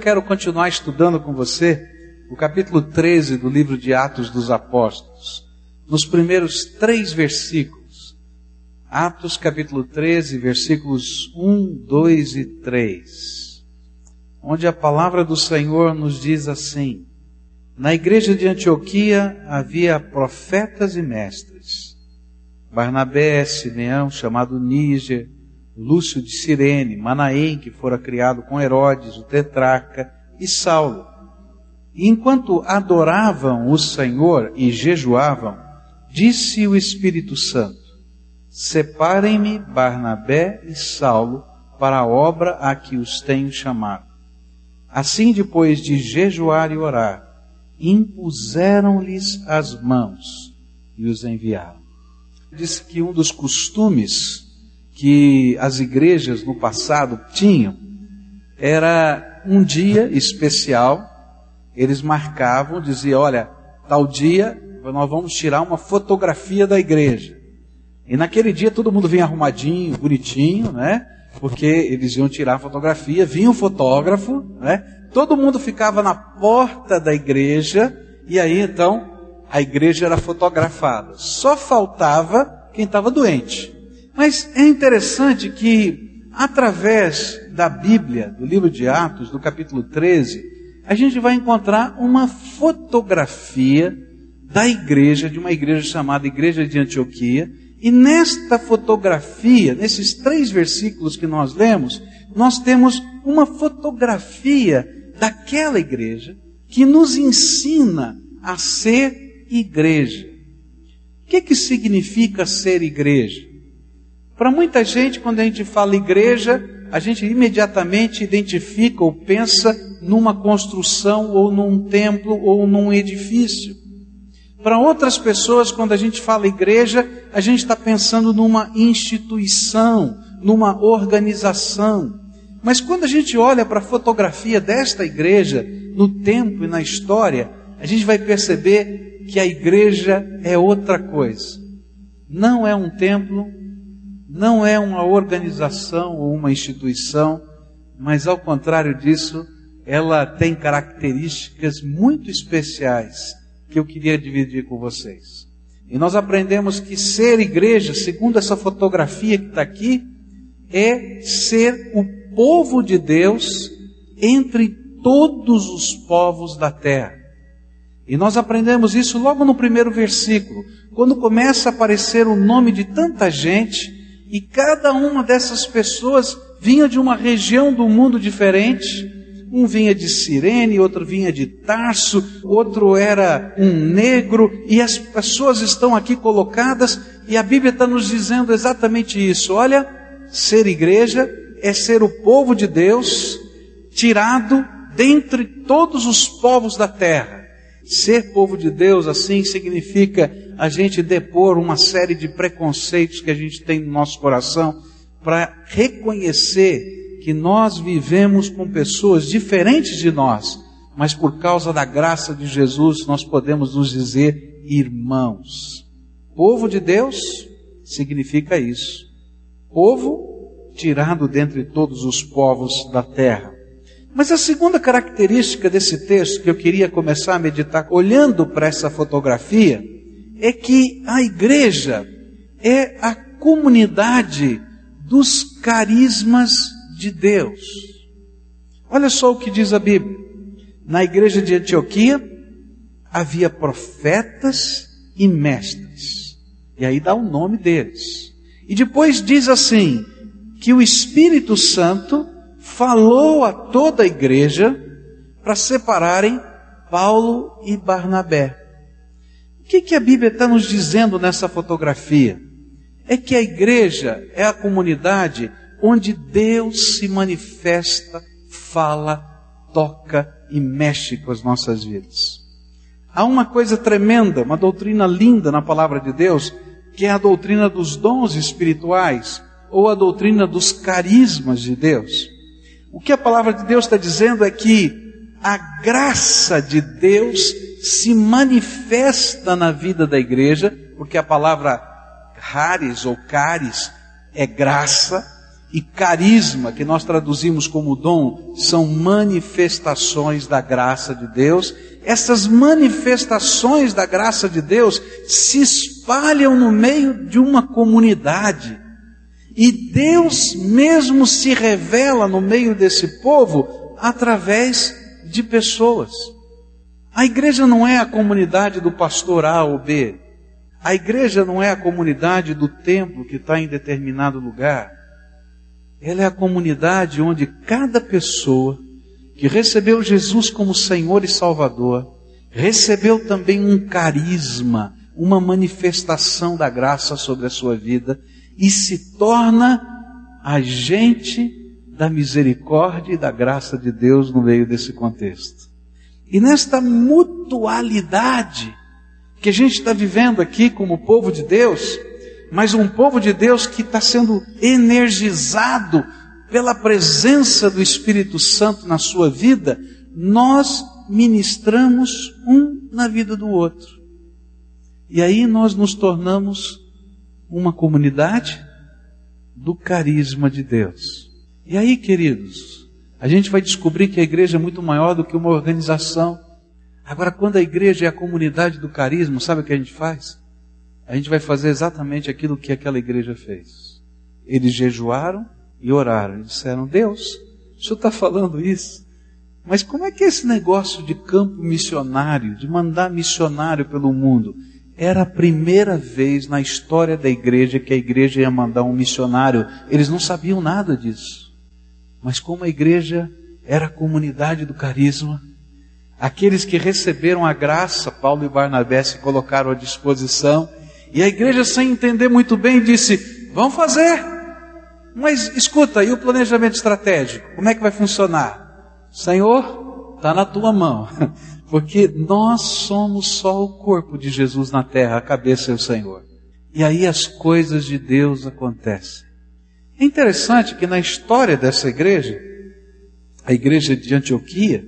quero continuar estudando com você o capítulo 13 do livro de Atos dos Apóstolos, nos primeiros três versículos. Atos capítulo 13, versículos 1, 2 e 3, onde a palavra do Senhor nos diz assim: Na igreja de Antioquia havia profetas e mestres, Barnabé, Simeão, chamado Níger, Lúcio de Cirene, Manaém, que fora criado com Herodes, o tetraca, e Saulo. E enquanto adoravam o Senhor e jejuavam, disse o Espírito Santo: Separem-me Barnabé e Saulo para a obra a que os tenho chamado. Assim, depois de jejuar e orar, impuseram-lhes as mãos e os enviaram. Diz que um dos costumes que as igrejas no passado tinham era um dia especial, eles marcavam, diziam, olha, tal dia nós vamos tirar uma fotografia da igreja. E naquele dia todo mundo vinha arrumadinho, bonitinho, né? Porque eles iam tirar a fotografia, vinha o um fotógrafo, né? Todo mundo ficava na porta da igreja e aí então a igreja era fotografada. Só faltava quem estava doente. Mas é interessante que, através da Bíblia, do livro de Atos, do capítulo 13, a gente vai encontrar uma fotografia da igreja, de uma igreja chamada Igreja de Antioquia, e nesta fotografia, nesses três versículos que nós lemos, nós temos uma fotografia daquela igreja que nos ensina a ser igreja. O que, que significa ser igreja? Para muita gente, quando a gente fala igreja, a gente imediatamente identifica ou pensa numa construção ou num templo ou num edifício. Para outras pessoas, quando a gente fala igreja, a gente está pensando numa instituição, numa organização. Mas quando a gente olha para a fotografia desta igreja, no tempo e na história, a gente vai perceber que a igreja é outra coisa. Não é um templo, não é uma organização ou uma instituição, mas ao contrário disso, ela tem características muito especiais que eu queria dividir com vocês. E nós aprendemos que ser igreja, segundo essa fotografia que está aqui, é ser o povo de Deus entre todos os povos da terra. E nós aprendemos isso logo no primeiro versículo, quando começa a aparecer o nome de tanta gente e cada uma dessas pessoas vinha de uma região do mundo diferente. Um vinha de Cirene, outro vinha de Tarso, outro era um negro, e as pessoas estão aqui colocadas, e a Bíblia está nos dizendo exatamente isso. Olha, ser igreja é ser o povo de Deus, tirado dentre todos os povos da terra. Ser povo de Deus assim significa a gente depor uma série de preconceitos que a gente tem no nosso coração para reconhecer que nós vivemos com pessoas diferentes de nós, mas por causa da graça de Jesus nós podemos nos dizer irmãos. Povo de Deus significa isso. Povo tirado dentre todos os povos da terra. Mas a segunda característica desse texto que eu queria começar a meditar, olhando para essa fotografia, é que a igreja é a comunidade dos carismas de Deus. Olha só o que diz a Bíblia. Na igreja de Antioquia havia profetas e mestres. E aí dá o nome deles. E depois diz assim: que o Espírito Santo falou a toda a igreja para separarem Paulo e Barnabé. O que, que a Bíblia está nos dizendo nessa fotografia? É que a igreja é a comunidade onde Deus se manifesta, fala, toca e mexe com as nossas vidas. Há uma coisa tremenda, uma doutrina linda na palavra de Deus, que é a doutrina dos dons espirituais, ou a doutrina dos carismas de Deus. O que a palavra de Deus está dizendo é que a graça de Deus se manifesta na vida da igreja, porque a palavra rares ou caris é graça, e carisma, que nós traduzimos como dom, são manifestações da graça de Deus. Essas manifestações da graça de Deus se espalham no meio de uma comunidade. E Deus mesmo se revela no meio desse povo através de pessoas. A igreja não é a comunidade do pastor A ou B. A igreja não é a comunidade do templo que está em determinado lugar. Ela é a comunidade onde cada pessoa que recebeu Jesus como Senhor e Salvador, recebeu também um carisma, uma manifestação da graça sobre a sua vida e se torna agente da misericórdia e da graça de Deus no meio desse contexto. E nesta mutualidade que a gente está vivendo aqui como povo de Deus, mas um povo de Deus que está sendo energizado pela presença do Espírito Santo na sua vida, nós ministramos um na vida do outro. E aí nós nos tornamos uma comunidade do carisma de Deus. E aí, queridos, a gente vai descobrir que a igreja é muito maior do que uma organização. Agora, quando a igreja é a comunidade do carisma, sabe o que a gente faz? a gente vai fazer exatamente aquilo que aquela igreja fez. Eles jejuaram e oraram. E disseram: Deus, o senhor está falando isso? Mas como é que é esse negócio de campo missionário, de mandar missionário pelo mundo? Era a primeira vez na história da igreja que a igreja ia mandar um missionário. Eles não sabiam nada disso. Mas como a igreja era a comunidade do carisma, aqueles que receberam a graça, Paulo e Barnabé se colocaram à disposição, e a igreja, sem entender muito bem, disse: Vamos fazer. Mas escuta, e o planejamento estratégico? Como é que vai funcionar? Senhor, está na tua mão. Porque nós somos só o corpo de Jesus na terra, a cabeça é o Senhor. E aí as coisas de Deus acontecem. É interessante que na história dessa igreja, a igreja de Antioquia,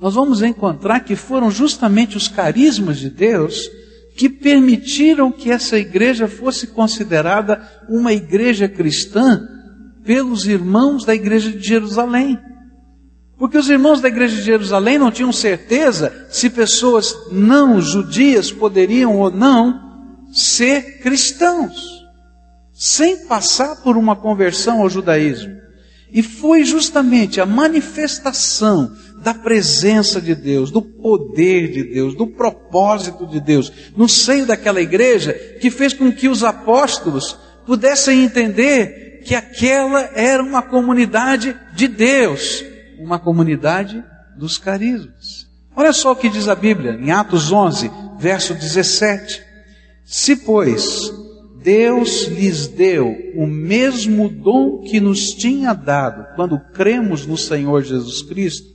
nós vamos encontrar que foram justamente os carismas de Deus que permitiram que essa igreja fosse considerada uma igreja cristã pelos irmãos da igreja de Jerusalém. Porque os irmãos da igreja de Jerusalém não tinham certeza se pessoas não judias poderiam ou não ser cristãos, sem passar por uma conversão ao judaísmo. E foi justamente a manifestação da presença de Deus, do poder de Deus, do propósito de Deus no seio daquela igreja que fez com que os apóstolos pudessem entender que aquela era uma comunidade de Deus, uma comunidade dos carismas. Olha só o que diz a Bíblia em Atos 11, verso 17. Se, pois, Deus lhes deu o mesmo dom que nos tinha dado quando cremos no Senhor Jesus Cristo,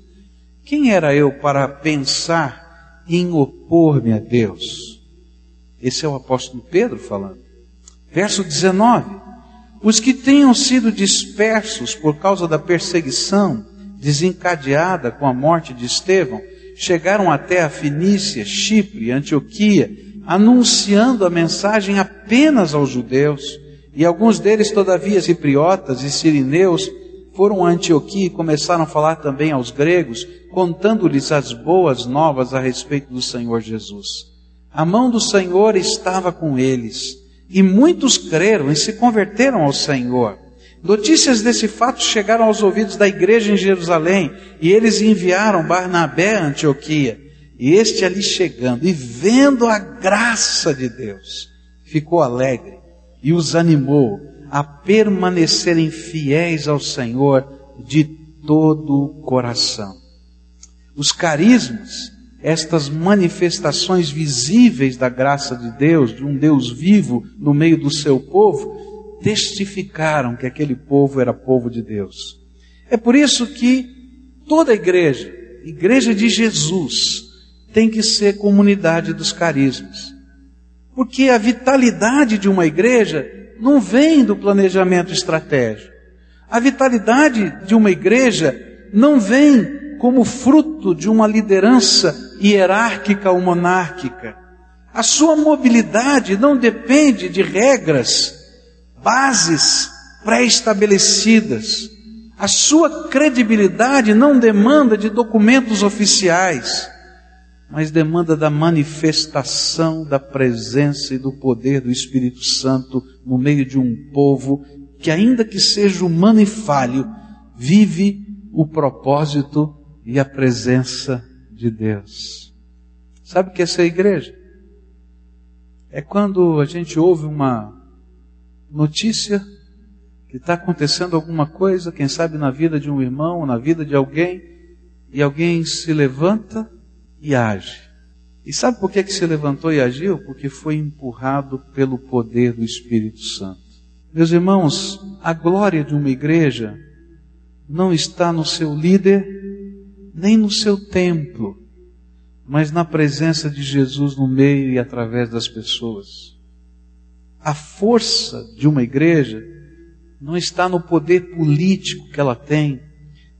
quem era eu para pensar em opor-me a Deus? Esse é o apóstolo Pedro falando. Verso 19: Os que tenham sido dispersos por causa da perseguição desencadeada com a morte de Estevão, chegaram até a Fenícia, Chipre, Antioquia, anunciando a mensagem apenas aos judeus, e alguns deles, todavia, cipriotas e sirineus, foram a Antioquia e começaram a falar também aos gregos, contando-lhes as boas novas a respeito do Senhor Jesus. A mão do Senhor estava com eles, e muitos creram e se converteram ao Senhor. Notícias desse fato chegaram aos ouvidos da igreja em Jerusalém, e eles enviaram Barnabé a Antioquia. E este ali chegando e vendo a graça de Deus, ficou alegre e os animou a permanecerem fiéis ao Senhor de todo o coração. Os carismas, estas manifestações visíveis da graça de Deus, de um Deus vivo no meio do seu povo, testificaram que aquele povo era povo de Deus. É por isso que toda igreja, igreja de Jesus, tem que ser comunidade dos carismas. Porque a vitalidade de uma igreja não vem do planejamento estratégico. A vitalidade de uma igreja não vem como fruto de uma liderança hierárquica ou monárquica. A sua mobilidade não depende de regras, bases pré-estabelecidas. A sua credibilidade não demanda de documentos oficiais, mas demanda da manifestação da presença e do poder do Espírito Santo no meio de um povo que, ainda que seja humano e falho, vive o propósito e a presença de Deus. Sabe o que é ser igreja? É quando a gente ouve uma notícia que está acontecendo alguma coisa, quem sabe na vida de um irmão, na vida de alguém, e alguém se levanta e age. E sabe por que, que se levantou e agiu? Porque foi empurrado pelo poder do Espírito Santo. Meus irmãos, a glória de uma igreja não está no seu líder, nem no seu templo, mas na presença de Jesus no meio e através das pessoas. A força de uma igreja não está no poder político que ela tem,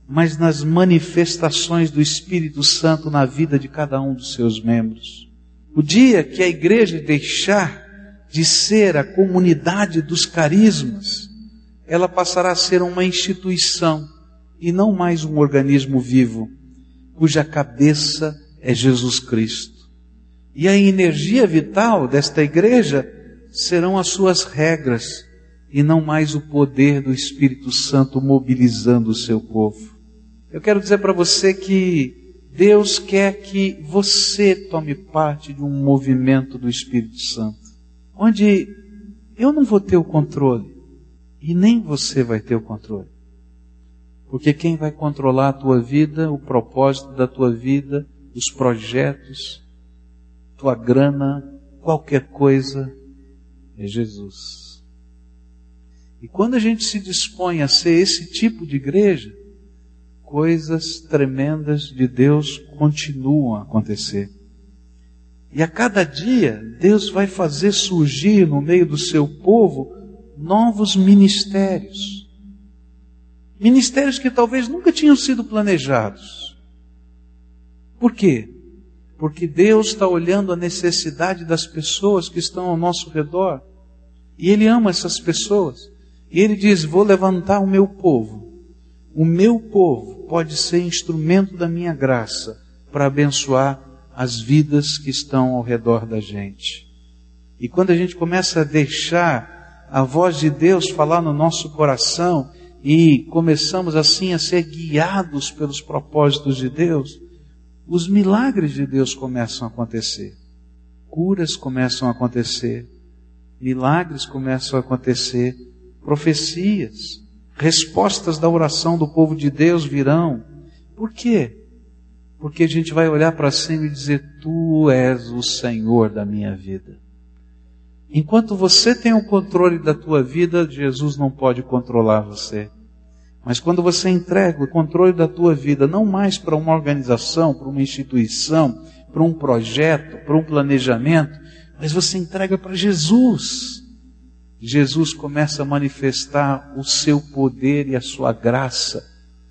mas nas manifestações do Espírito Santo na vida de cada um dos seus membros. O dia que a igreja deixar de ser a comunidade dos carismas, ela passará a ser uma instituição e não mais um organismo vivo, cuja cabeça é Jesus Cristo. E a energia vital desta igreja serão as suas regras, e não mais o poder do Espírito Santo mobilizando o seu povo. Eu quero dizer para você que Deus quer que você tome parte de um movimento do Espírito Santo, onde eu não vou ter o controle e nem você vai ter o controle. Porque quem vai controlar a tua vida, o propósito da tua vida, os projetos, tua grana, qualquer coisa, é Jesus. E quando a gente se dispõe a ser esse tipo de igreja, coisas tremendas de Deus continuam a acontecer. E a cada dia, Deus vai fazer surgir no meio do seu povo novos ministérios. Ministérios que talvez nunca tinham sido planejados. Por quê? Porque Deus está olhando a necessidade das pessoas que estão ao nosso redor. E Ele ama essas pessoas. E ele diz: Vou levantar o meu povo. O meu povo pode ser instrumento da minha graça para abençoar as vidas que estão ao redor da gente. E quando a gente começa a deixar a voz de Deus falar no nosso coração e começamos assim a ser guiados pelos propósitos de Deus, os milagres de Deus começam a acontecer. Curas começam a acontecer. Milagres começam a acontecer profecias, respostas da oração do povo de Deus virão. Por quê? Porque a gente vai olhar para cima e dizer: Tu és o Senhor da minha vida. Enquanto você tem o controle da tua vida, Jesus não pode controlar você. Mas quando você entrega o controle da tua vida, não mais para uma organização, para uma instituição, para um projeto, para um planejamento, mas você entrega para Jesus. Jesus começa a manifestar o seu poder e a sua graça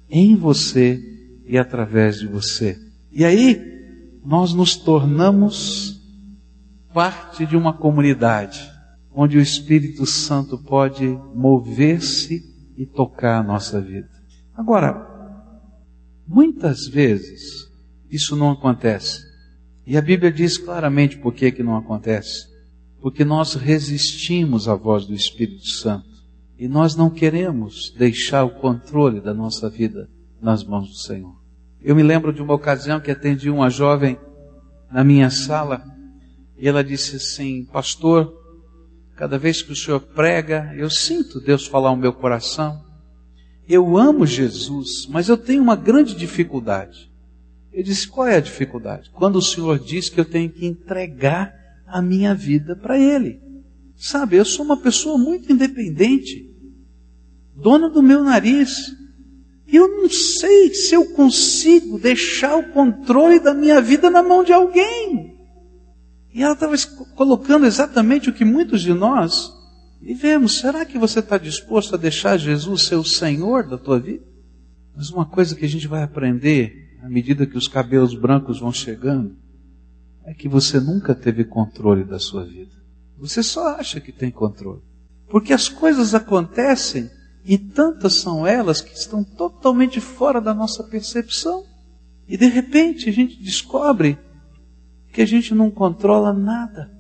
em você e através de você. E aí, nós nos tornamos parte de uma comunidade onde o Espírito Santo pode mover-se e tocar a nossa vida. Agora, muitas vezes isso não acontece. E a Bíblia diz claramente por que, que não acontece porque nós resistimos à voz do Espírito Santo e nós não queremos deixar o controle da nossa vida nas mãos do Senhor. Eu me lembro de uma ocasião que atendi uma jovem na minha sala e ela disse assim: Pastor, cada vez que o Senhor prega, eu sinto Deus falar no meu coração. Eu amo Jesus, mas eu tenho uma grande dificuldade. Eu disse: Qual é a dificuldade? Quando o Senhor diz que eu tenho que entregar a minha vida para Ele. Sabe, eu sou uma pessoa muito independente, dona do meu nariz. E eu não sei se eu consigo deixar o controle da minha vida na mão de alguém. E ela estava colocando exatamente o que muitos de nós vivemos. Será que você está disposto a deixar Jesus ser o Senhor da tua vida? Mas uma coisa que a gente vai aprender à medida que os cabelos brancos vão chegando é que você nunca teve controle da sua vida. Você só acha que tem controle. Porque as coisas acontecem E tantas são elas que estão totalmente fora da nossa percepção. E de repente a gente descobre que a gente não controla nada.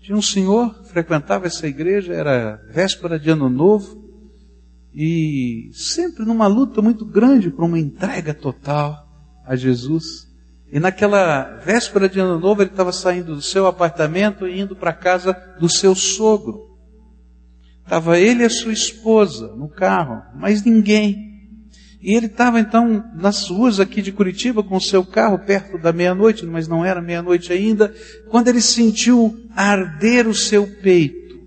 Tinha um senhor, frequentava essa igreja, era véspera de ano novo, e sempre numa luta muito grande por uma entrega total a Jesus. E naquela véspera de ano novo, ele estava saindo do seu apartamento e indo para a casa do seu sogro. Estava ele e a sua esposa no carro, mas ninguém. E ele estava então nas ruas aqui de Curitiba com o seu carro perto da meia-noite, mas não era meia-noite ainda, quando ele sentiu arder o seu peito.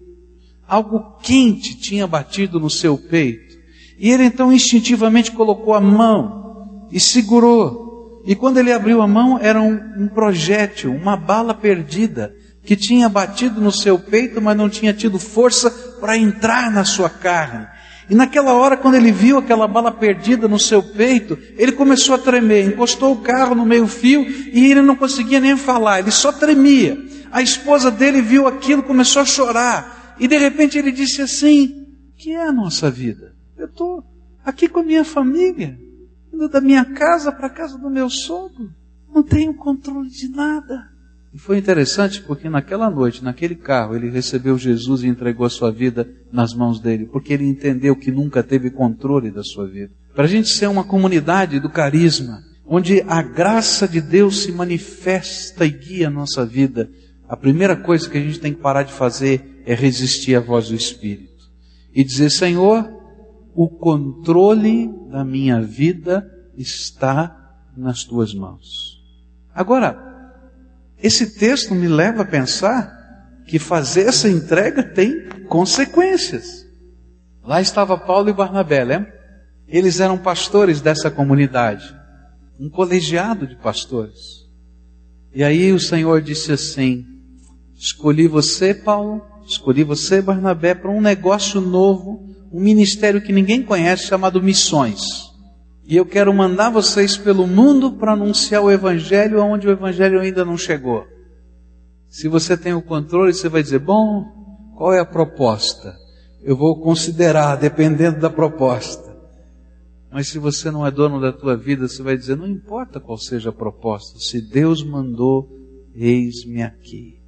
Algo quente tinha batido no seu peito. E ele então instintivamente colocou a mão e segurou. E quando ele abriu a mão, era um, um projétil, uma bala perdida, que tinha batido no seu peito, mas não tinha tido força para entrar na sua carne. E naquela hora, quando ele viu aquela bala perdida no seu peito, ele começou a tremer, encostou o carro no meio-fio e ele não conseguia nem falar, ele só tremia. A esposa dele viu aquilo, começou a chorar. E de repente ele disse assim: Que é a nossa vida? Eu estou aqui com a minha família, indo da minha casa para a casa do meu sogro. Não tenho controle de nada. E foi interessante porque naquela noite, naquele carro, ele recebeu Jesus e entregou a sua vida nas mãos dele, porque ele entendeu que nunca teve controle da sua vida. Para a gente ser uma comunidade do carisma, onde a graça de Deus se manifesta e guia a nossa vida, a primeira coisa que a gente tem que parar de fazer é resistir à voz do Espírito e dizer: Senhor, o controle da minha vida está nas tuas mãos. Agora, esse texto me leva a pensar que fazer essa entrega tem consequências. Lá estava Paulo e Barnabé, lembra? Eles eram pastores dessa comunidade, um colegiado de pastores. E aí o Senhor disse assim: Escolhi você, Paulo, escolhi você, Barnabé, para um negócio novo, um ministério que ninguém conhece chamado missões. E eu quero mandar vocês pelo mundo para anunciar o Evangelho onde o Evangelho ainda não chegou. Se você tem o controle, você vai dizer: bom, qual é a proposta? Eu vou considerar, dependendo da proposta. Mas se você não é dono da tua vida, você vai dizer: não importa qual seja a proposta, se Deus mandou, eis-me aqui.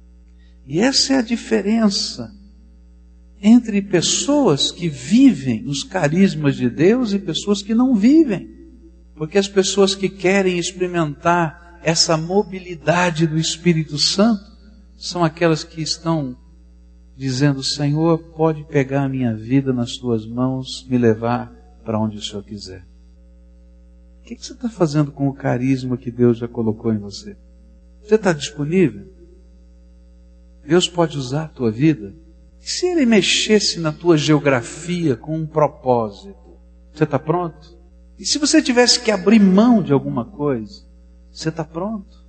E essa é a diferença entre pessoas que vivem os carismas de Deus e pessoas que não vivem. Porque as pessoas que querem experimentar essa mobilidade do Espírito Santo são aquelas que estão dizendo: Senhor, pode pegar a minha vida nas tuas mãos, me levar para onde o Senhor quiser. O que, você está fazendo com o carisma que Deus já colocou em você? Você está disponível? Deus pode usar a tua vida? Se ele mexesse na tua geografia com um propósito? Você está pronto? E se você tivesse que abrir mão de alguma coisa? Você está pronto?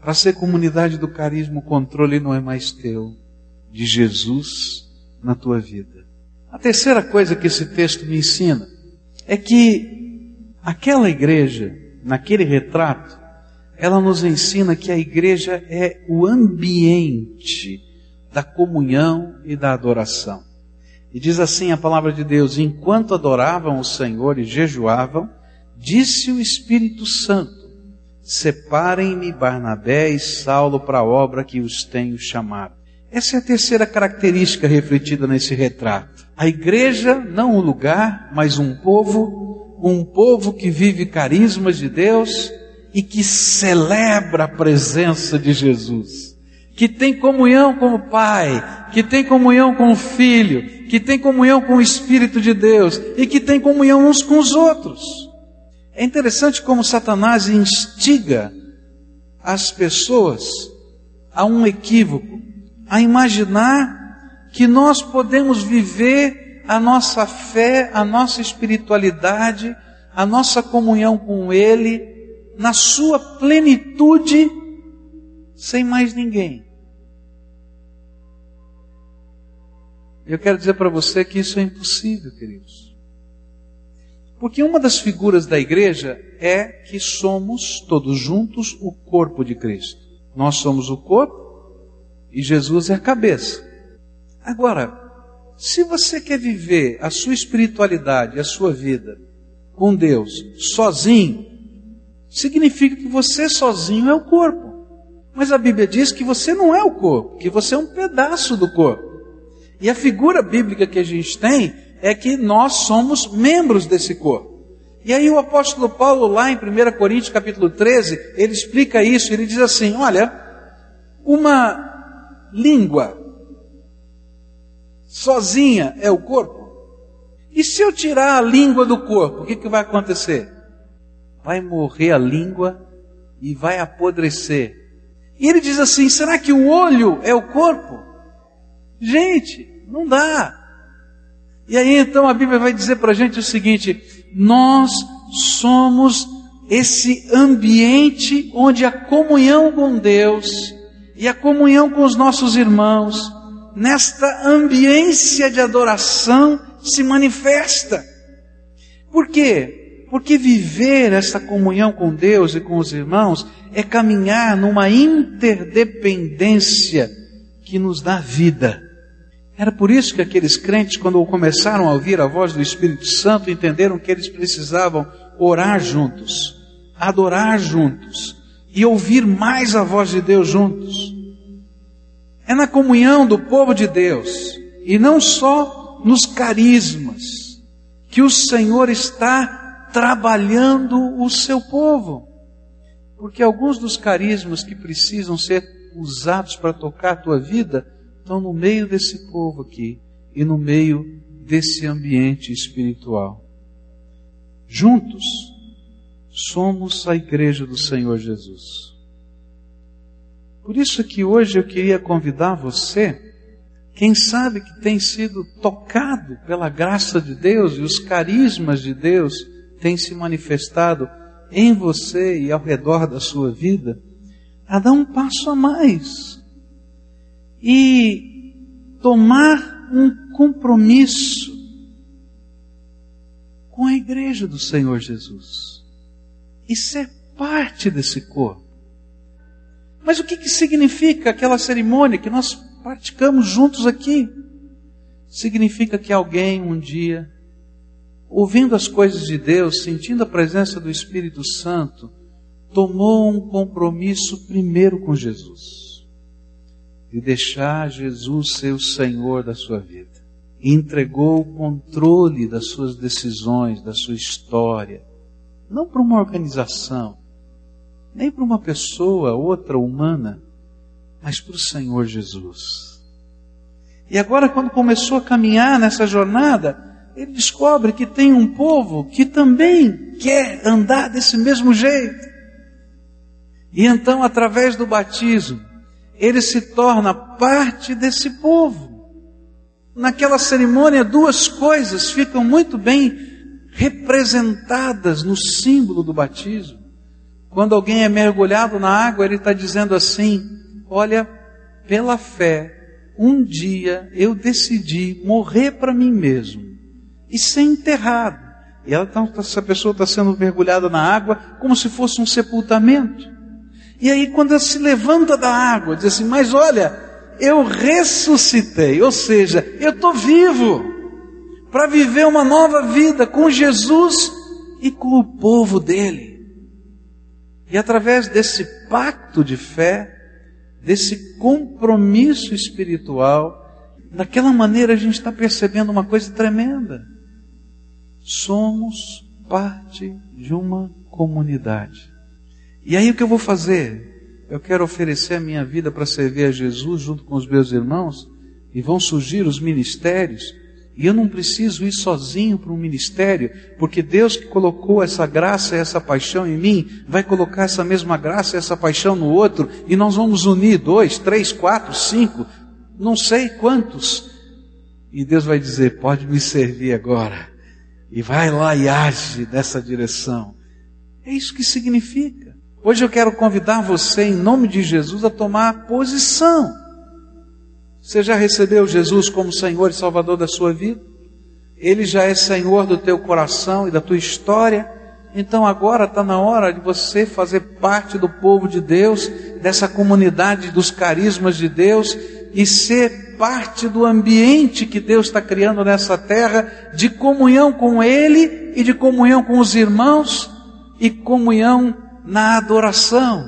Para ser comunidade do carisma, o controle não é mais teu, de Jesus na tua vida. A terceira coisa que esse texto me ensina é que aquela igreja, naquele retrato, ela nos ensina que a igreja é o ambiente da comunhão e da adoração. E diz assim a palavra de Deus: enquanto adoravam o Senhor e jejuavam, disse o Espírito Santo: Separem-me Barnabé e Saulo para a obra que os tenho chamado. Essa é a terceira característica refletida nesse retrato. A igreja, não um lugar, mas um povo, um povo que vive carismas de Deus e que celebra a presença de Jesus que tem comunhão com o Pai, que tem comunhão com o Filho, que tem comunhão com o Espírito de Deus e que tem comunhão uns com os outros. É interessante como Satanás instiga as pessoas a um equívoco, a imaginar que nós podemos viver a nossa fé, a nossa espiritualidade, a nossa comunhão com Ele, na sua plenitude, sem mais ninguém. Eu quero dizer para você que isso é impossível, queridos. Porque uma das figuras da igreja é que somos todos juntos o corpo de Cristo. Nós somos o corpo e Jesus é a cabeça. Agora, Se você quer viver a sua espiritualidade, a sua vida com Deus sozinho, significa que você sozinho é o corpo. Mas a Bíblia diz que você não é o corpo, que você é um pedaço do corpo. E a figura bíblica que a gente tem é que nós somos membros desse corpo. E aí o apóstolo Paulo, lá em 1 Coríntios capítulo 13, ele explica isso, ele diz assim, olha, uma língua sozinha é o corpo? E se eu tirar a língua do corpo, o que, que vai acontecer? Vai morrer a língua e vai apodrecer. E ele diz assim: será que o olho é o corpo? Gente, não dá. E aí então a Bíblia vai dizer para a gente o seguinte: nós somos esse ambiente onde a comunhão com Deus e a comunhão com os nossos irmãos, nesta ambiência de adoração, se manifesta. Por quê? Porque viver essa comunhão com Deus e com os irmãos é caminhar numa interdependência que nos dá vida. Era por isso que aqueles crentes, quando começaram a ouvir a voz do Espírito Santo, entenderam que eles precisavam orar juntos, adorar juntos e ouvir mais a voz de Deus juntos. É na comunhão do povo de Deus e não só nos carismas que o Senhor está trabalhando o seu povo. Porque alguns dos carismas que precisam ser usados para tocar a tua vida estão no meio desse povo aqui e no meio desse ambiente espiritual. Juntos somos a igreja do Senhor Jesus. Por isso que hoje eu queria convidar você, quem sabe que tem sido tocado pela graça de Deus e os carismas de Deus têm se manifestado em você e ao redor da sua vida, a dar um passo a mais e tomar um compromisso com a igreja do Senhor Jesus e ser parte desse corpo. Mas o que, que significa aquela cerimônia que nós praticamos juntos aqui? Significa que alguém um dia, ouvindo as coisas de Deus, sentindo a presença do Espírito Santo, tomou um compromisso primeiro com Jesus de deixar Jesus ser o Senhor da sua vida. E entregou o controle das suas decisões, da sua história, não para uma organização, nem para uma pessoa, outra humana, mas para o Senhor Jesus. E agora, quando começou a caminhar nessa jornada, ele descobre que tem um povo que também quer andar desse mesmo jeito. E então, através do batismo, ele se torna parte desse povo. Naquela cerimônia, duas coisas ficam muito bem representadas no símbolo do batismo. Quando alguém é mergulhado na água, ele está dizendo assim: Olha, pela fé, um dia eu decidi morrer para mim mesmo e ser enterrado. E ela, então, essa pessoa está sendo mergulhada na água como se fosse um sepultamento. E aí, quando ela se levanta da água, diz assim: Mas olha, eu ressuscitei, ou seja, eu estou vivo para viver uma nova vida com Jesus e com o povo dele. E através desse pacto de fé, desse compromisso espiritual, daquela maneira a gente está percebendo uma coisa tremenda. Somos parte de uma comunidade. E aí o que eu vou fazer? Eu quero oferecer a minha vida para servir a Jesus junto com os meus irmãos, e vão surgir os ministérios, e eu não preciso ir sozinho para um ministério, porque Deus que colocou essa graça e essa paixão em mim, vai colocar essa mesma graça e essa paixão no outro, e nós vamos unir dois, três, quatro, cinco, não sei quantos. E Deus vai dizer: pode me servir agora. E vai lá e age nessa direção. É isso que significa. Hoje eu quero convidar você, em nome de Jesus, a tomar posição. Você já recebeu Jesus como Senhor e Salvador da sua vida? Ele já é Senhor do teu coração e da tua história. Então agora está na hora de você fazer parte do povo de Deus, dessa comunidade dos carismas de Deus, e ser parte do ambiente que Deus está criando nessa terra, de comunhão com Ele e de comunhão com os irmãos e comunhão na adoração.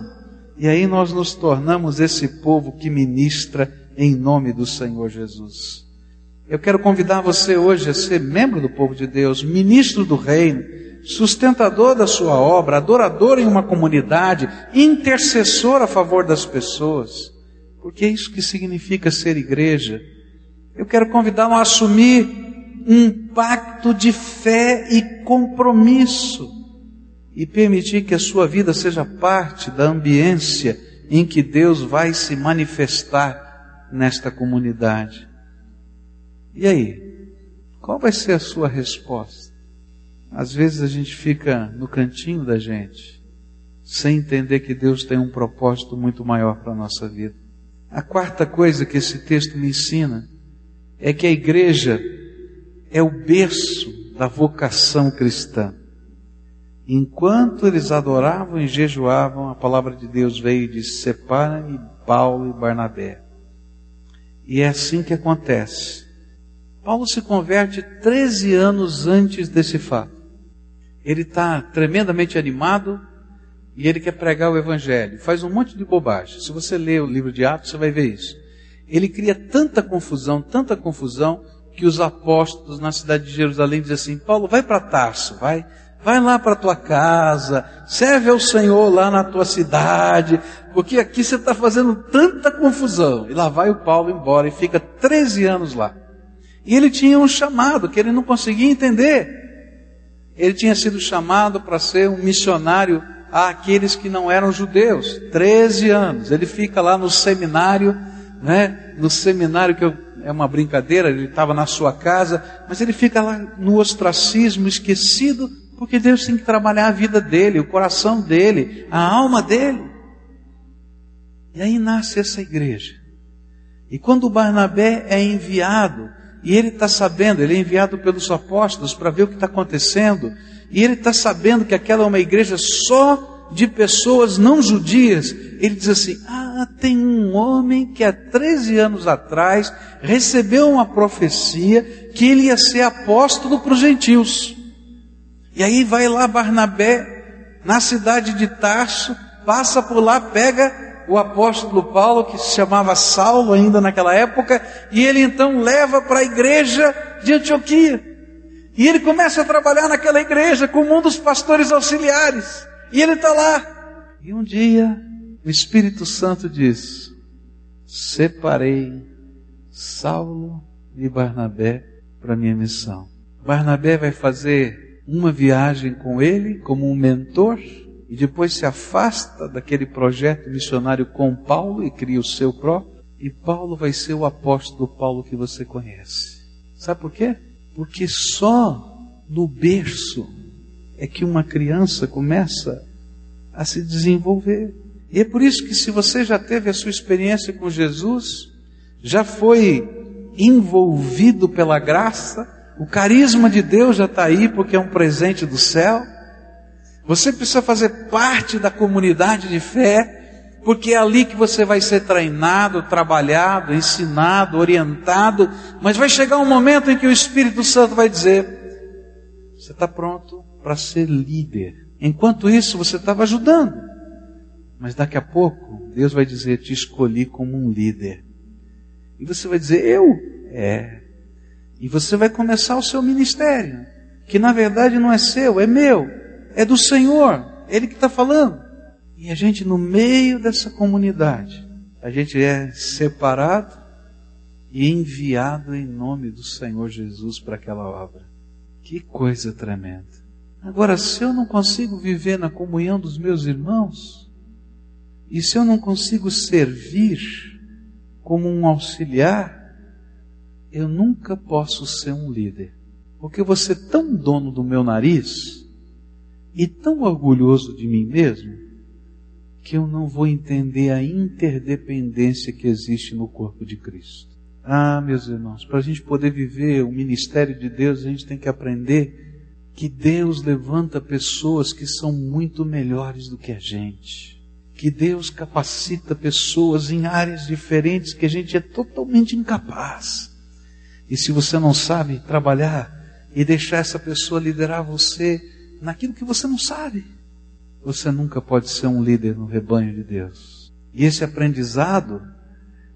E aí nós nos tornamos esse povo que ministra em nome do Senhor Jesus. Eu quero convidar você hoje a ser membro do povo de Deus, ministro do reino, sustentador da sua obra, adorador em uma comunidade, intercessor a favor das pessoas. Porque é isso que significa ser igreja. Eu quero convidá-lo a assumir um pacto de fé e compromisso e permitir que a sua vida seja parte da ambiência em que Deus vai se manifestar nesta comunidade. E aí? Qual vai ser a sua resposta? Às vezes a gente fica no cantinho da gente, sem entender que Deus tem um propósito muito maior para a nossa vida. A quarta coisa que esse texto me ensina é que a igreja é o berço da vocação cristã. Enquanto eles adoravam e jejuavam, a palavra de Deus veio e disse: Separa-me Paulo e Barnabé. E é assim que acontece. Paulo se converte 13 anos antes desse fato. Ele está tremendamente animado, e ele quer pregar o evangelho, faz um monte de bobagem. Se você ler o livro de Atos, você vai ver isso. Ele cria tanta confusão, tanta confusão, que os apóstolos na cidade de Jerusalém dizem assim: Paulo, vai para Tarso, vai, vai lá para tua casa, serve ao Senhor lá na tua cidade, porque aqui você está fazendo tanta confusão. E lá vai o Paulo embora e fica 13 anos lá. E ele tinha um chamado que ele não conseguia entender. Ele tinha sido chamado para ser um missionário àqueles que não eram judeus. 13 anos. Ele fica lá no seminário, né? No seminário que eu, é uma brincadeira, ele estava na sua casa, mas ele fica lá no ostracismo, esquecido, porque Deus tem que trabalhar a vida dele, o coração dele, a alma dele. E aí nasce essa igreja. E quando Barnabé é enviado, e ele está sabendo, ele é enviado pelos apóstolos para ver o que está acontecendo, e ele está sabendo que aquela é uma igreja só de pessoas não judias. Ele diz assim: Ah, tem um homem que há 13 anos atrás recebeu uma profecia que ele ia ser apóstolo para os gentios. E aí vai lá Barnabé, na cidade de Tarso, passa por lá, pega o apóstolo Paulo, que se chamava Saulo ainda naquela época, e ele então leva para a igreja de Antioquia. E ele começa a trabalhar naquela igreja como um dos pastores auxiliares. E ele está lá. E um dia o Espírito Santo diz: Separei Saulo e Barnabé para minha missão. Barnabé vai fazer uma viagem com ele como um mentor e depois se afasta daquele projeto missionário com Paulo e cria o seu próprio. E Paulo vai ser o apóstolo Paulo que você conhece. Sabe por quê? Porque só no berço é que uma criança começa a se desenvolver. E é por isso que, se você já teve a sua experiência com Jesus, já foi envolvido pela graça, o carisma de Deus já está aí porque é um presente do céu. Você precisa fazer parte da comunidade de fé, porque é ali que você vai ser treinado, trabalhado, ensinado, orientado, mas vai chegar um momento em que o Espírito Santo vai dizer: você está pronto para ser líder. Enquanto isso, você estava ajudando. Mas daqui a pouco, Deus vai dizer: Te escolhi como um líder. E você vai dizer: Eu? É. E você vai começar o seu ministério, que na verdade não é seu, é meu, é do Senhor, Ele que está falando. E a gente, no meio dessa comunidade, a gente é separado e enviado em nome do Senhor Jesus para aquela obra. Que coisa tremenda. Agora, se eu não consigo viver na comunhão dos meus irmãos, e se eu não consigo servir como um auxiliar, eu nunca posso ser um líder. Porque eu vou ser tão dono do meu nariz e tão orgulhoso de mim mesmo que eu não vou entender a interdependência que existe no corpo de Cristo. Ah, meus irmãos, para a gente poder viver o ministério de Deus, a gente tem que aprender que Deus levanta pessoas que são muito melhores do que a gente, que Deus capacita pessoas em áreas diferentes que a gente é totalmente incapaz. E se você não sabe trabalhar e deixar essa pessoa liderar você naquilo que você não sabe, você nunca pode ser um líder no rebanho de Deus. E esse aprendizado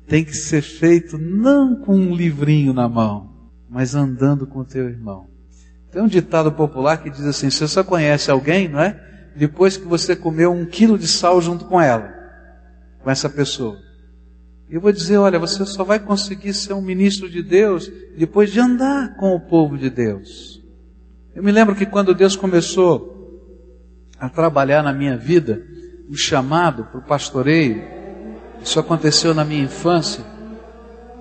tem que ser feito não com um livrinho na mão, mas andando com o teu irmão. Tem um ditado popular que diz assim: você só conhece alguém, não é? Depois que você comeu um quilo de sal junto com ela, com essa pessoa. Eu vou dizer: olha, você só vai conseguir ser um ministro de Deus depois de andar com o povo de Deus. Eu me lembro que quando Deus começou a trabalhar na minha vida, o chamado para o pastoreio, isso aconteceu na minha infância.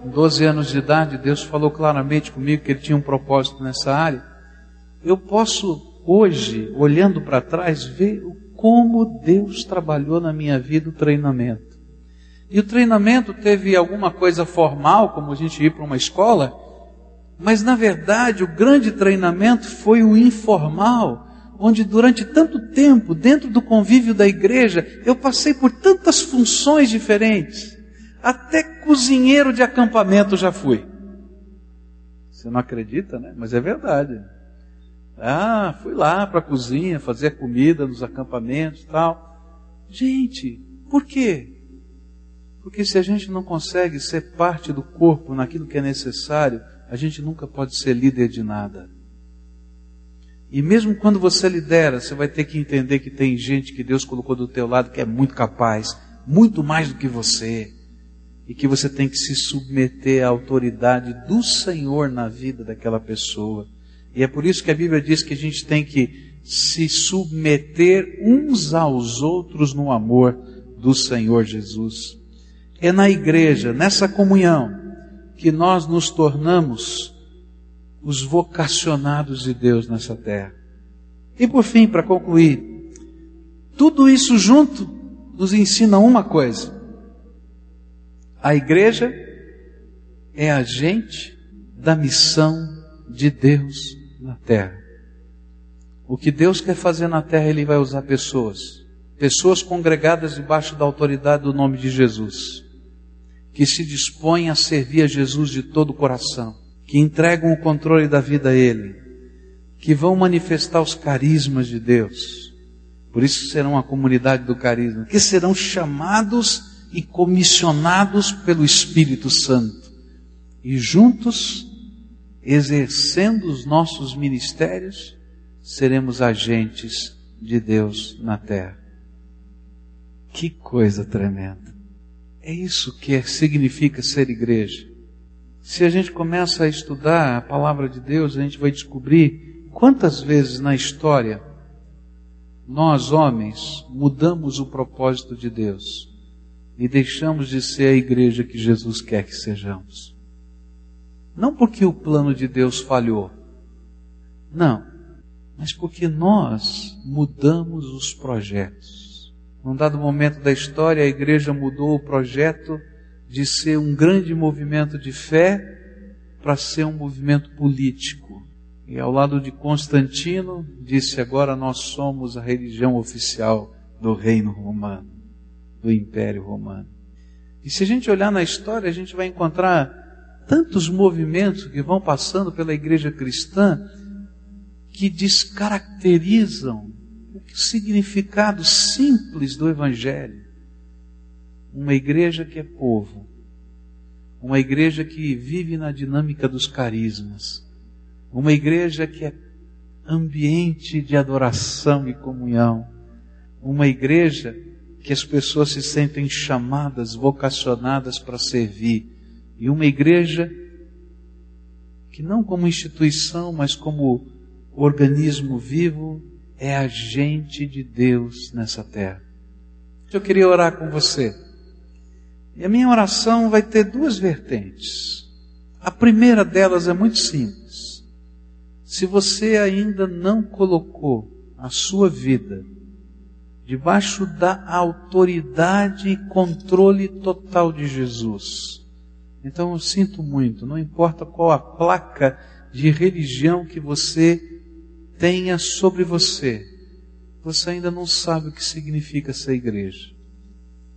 Com 12 anos de idade, Deus falou claramente comigo que Ele tinha um propósito nessa área. Eu posso hoje, olhando para trás, ver como Deus trabalhou na minha vida o treinamento. E o treinamento teve alguma coisa formal, como a gente ir para uma escola, mas na verdade o grande treinamento foi o informal, onde durante tanto tempo, dentro do convívio da igreja, eu passei por tantas funções diferentes. Até cozinheiro de acampamento já fui. Você não acredita, né? Mas é verdade. Ah, fui lá para a cozinha fazer comida nos acampamentos e tal. Gente, por quê? Porque se a gente não consegue ser parte do corpo naquilo que é necessário, a gente nunca pode ser líder de nada. E mesmo quando você lidera, você vai ter que entender que tem gente que Deus colocou do teu lado que é muito capaz, muito mais do que você, e que você tem que se submeter à autoridade do Senhor na vida daquela pessoa. E é por isso que a Bíblia diz que a gente tem que se submeter uns aos outros no amor do Senhor Jesus. É na igreja, nessa comunhão, que nós nos tornamos os vocacionados de Deus nessa terra. E por fim, para concluir, tudo isso junto nos ensina uma coisa: a igreja é agente da missão de Deus na terra. O que Deus quer fazer na terra, Ele vai usar pessoas, pessoas congregadas debaixo da autoridade do nome de Jesus, que se dispõem a servir a Jesus de todo o coração que entregam o controle da vida a Ele, que vão manifestar os carismas de Deus. Por isso serão a comunidade do carisma, que serão chamados e comissionados pelo Espírito Santo. E juntos, exercendo os nossos ministérios, seremos agentes de Deus na terra. Que coisa tremenda. É isso que significa ser igreja. Se a gente começa a estudar a palavra de Deus, a gente vai descobrir quantas vezes na história nós, homens, mudamos o propósito de Deus e deixamos de ser a igreja que Jesus quer que sejamos. Não porque o plano de Deus falhou, não, mas porque nós mudamos os projetos. Num dado momento da história, a igreja mudou o projeto de ser um grande movimento de fé para ser um movimento político. E ao lado de Constantino, disse agora nós somos a religião oficial do reino romano, do império romano. E se a gente olhar na história, a gente vai encontrar tantos movimentos que vão passando pela igreja cristã que descaracterizam significado simples do evangelho. Uma igreja que é povo, uma igreja que vive na dinâmica dos carismas, uma igreja que é ambiente de adoração e comunhão, uma igreja que as pessoas se sentem chamadas, vocacionadas para servir, e uma igreja que não como instituição, mas como organismo vivo, é agente de Deus nessa terra. Eu queria orar com você. E a minha oração vai ter duas vertentes. A primeira delas é muito simples. Se você ainda não colocou a sua vida debaixo da autoridade e controle total de Jesus, então eu sinto muito, não importa qual a placa de religião que você tenha sobre você, você ainda não sabe o que significa ser igreja.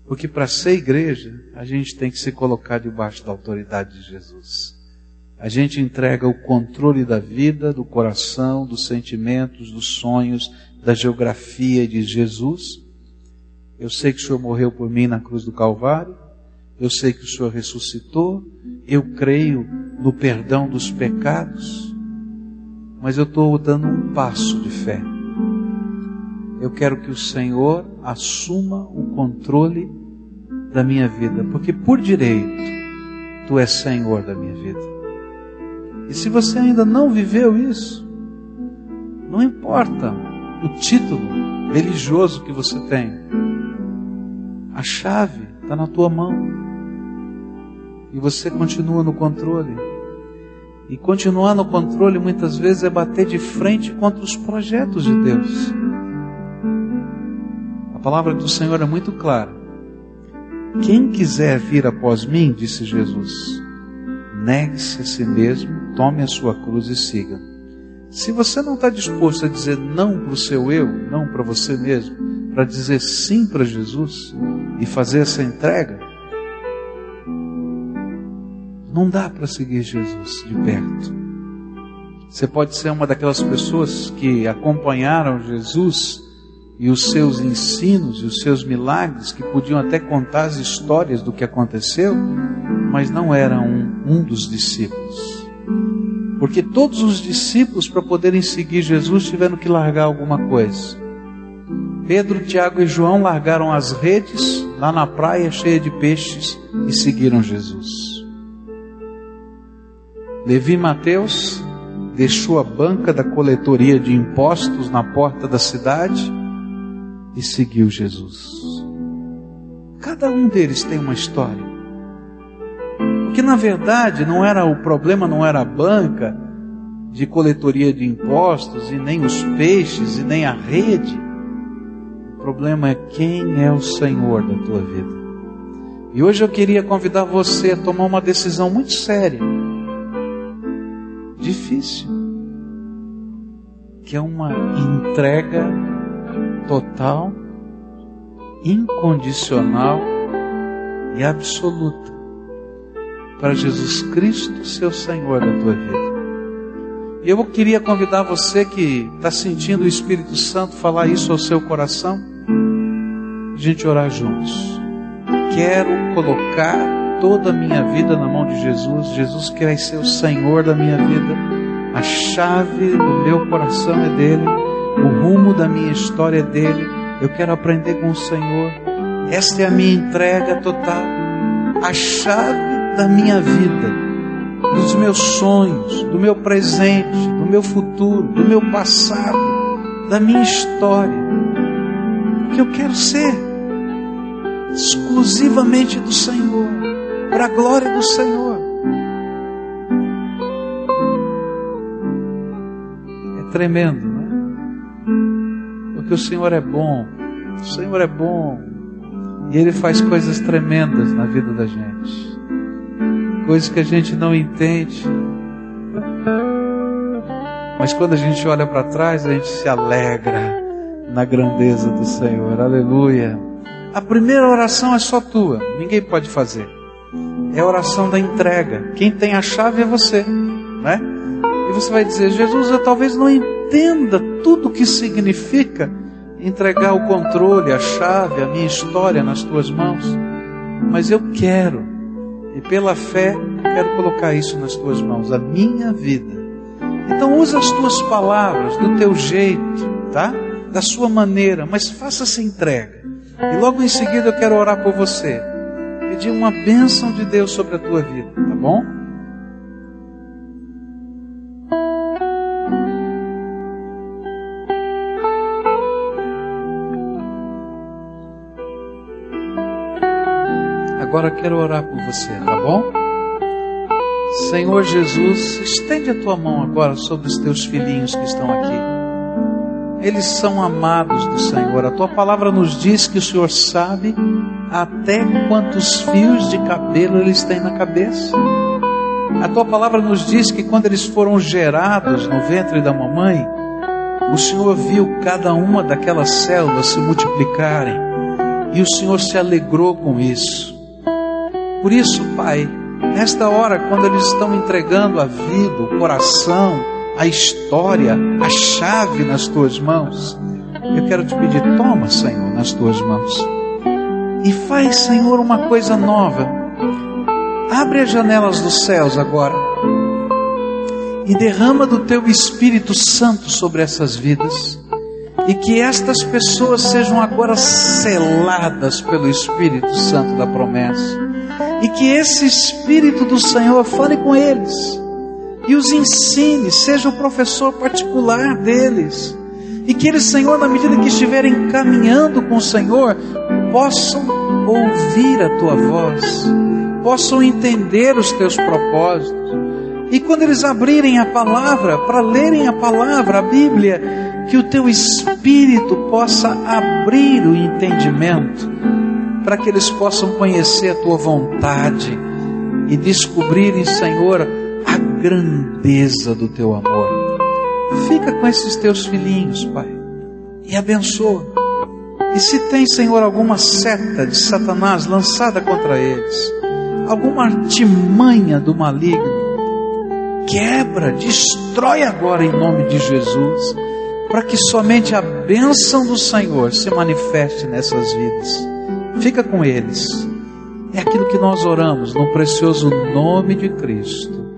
Porque para ser igreja, a gente tem que se colocar debaixo da autoridade de Jesus. A gente entrega o controle da vida, do coração, dos sentimentos, dos sonhos, da geografia de Jesus. Eu sei que o Senhor morreu por mim na cruz do Calvário. Eu sei que o Senhor ressuscitou. Eu creio no perdão dos pecados. Mas eu estou dando um passo de fé. Eu quero que o Senhor assuma o controle da minha vida, porque por direito tu és Senhor da minha vida. E se você ainda não viveu isso, não importa o título religioso que você tem, a chave está na tua mão. E você continua no controle. E continuar no controle muitas vezes é bater de frente contra os projetos de Deus. A palavra do Senhor é muito clara. Quem quiser vir após mim, disse Jesus, negue-se a si mesmo, tome a sua cruz e siga. Se você não está disposto a dizer não para o seu eu, não para você mesmo, para dizer sim para Jesus e fazer essa entrega, não dá para seguir Jesus de perto. Você pode ser uma daquelas pessoas que acompanharam Jesus e os seus ensinos e os seus milagres, que podiam até contar as histórias do que aconteceu, mas não eram um, um dos discípulos. Porque todos os discípulos, para poderem seguir Jesus, tiveram que largar alguma coisa. Pedro, Tiago e João largaram as redes lá na praia cheia de peixes e seguiram Jesus. Levi Mateus deixou a banca da coletoria de impostos na porta da cidade e seguiu Jesus. Cada um deles tem uma história. Porque na verdade não era o problema, não era a banca de coletoria de impostos e nem os peixes e nem a rede. O problema é quem é o Senhor da tua vida. E hoje eu queria convidar você a tomar uma decisão muito séria. Difícil. Que é uma entrega total, incondicional e absoluta para Jesus Cristo, seu Senhor da tua vida. E eu queria convidar você que está sentindo o Espírito Santo falar isso ao seu coração, a gente orar juntos. Quero colocar toda a minha vida na mão de Jesus. Jesus quer ser o Senhor da minha vida. A chave do meu coração é dele o rumo da minha história é dele. Eu quero aprender com o Senhor. Esta é a minha entrega total. A chave da minha vida, dos meus sonhos, do meu presente, do meu futuro, do meu passado, da minha história. Que eu quero ser exclusivamente do Senhor, para a glória do Senhor. É tremendo porque o Senhor é bom. O Senhor é bom. E Ele faz coisas tremendas na vida da gente. Coisas que a gente não entende. Mas quando a gente olha para trás, a gente se alegra na grandeza do Senhor. Aleluia. A primeira oração é só tua, ninguém pode fazer. É a oração da entrega. Quem tem a chave é você, né? E você vai dizer: Jesus, eu talvez não entenda tudo o que significa entregar o controle, a chave, a minha história nas tuas mãos, mas eu quero, e pela fé, quero colocar isso nas tuas mãos, a minha vida. Então usa as tuas palavras, do teu jeito, tá? Da sua maneira, mas faça essa entrega. E logo em seguida eu quero orar por você. Pedir uma bênção de Deus sobre a tua vida, tá bom? Agora quero orar por você, tá bom? Senhor Jesus, estende a tua mão agora sobre os teus filhinhos que estão aqui. Eles são amados do Senhor. A tua palavra nos diz que o Senhor sabe até quantos fios de cabelo eles têm na cabeça. A tua palavra nos diz que quando eles foram gerados no ventre da mamãe, o Senhor viu cada uma daquelas células se multiplicarem E o Senhor se alegrou com isso. Por isso, Pai, nesta hora, quando eles estão entregando a vida, o coração, a história, a chave nas tuas mãos, eu quero te pedir, toma, Senhor, nas tuas mãos. E faz, Senhor, uma coisa nova. Abre as janelas dos céus agora. E derrama do teu Espírito Santo sobre essas vidas. E que estas pessoas sejam agora seladas pelo Espírito Santo da promessa. E que esse Espírito do Senhor fale com eles. E os ensine, seja o professor particular deles e que eles, Senhor, na medida que estiverem caminhando com o Senhor, possam ouvir a tua voz, possam entender os teus propósitos. E quando eles abrirem a palavra, para lerem a palavra, a Bíblia, que o teu espírito possa abrir o entendimento, para que eles possam conhecer a tua vontade e descobrirem, Senhor, a grandeza do teu amor. Fica com esses teus filhinhos, Pai, e abençoa. E se tem, Senhor, alguma seta de Satanás lançada contra eles, alguma artimanha do maligno, quebra, destrói agora em nome de Jesus, para que somente a bênção do Senhor se manifeste nessas vidas. Fica com eles. É aquilo que nós oramos no precioso nome de Cristo.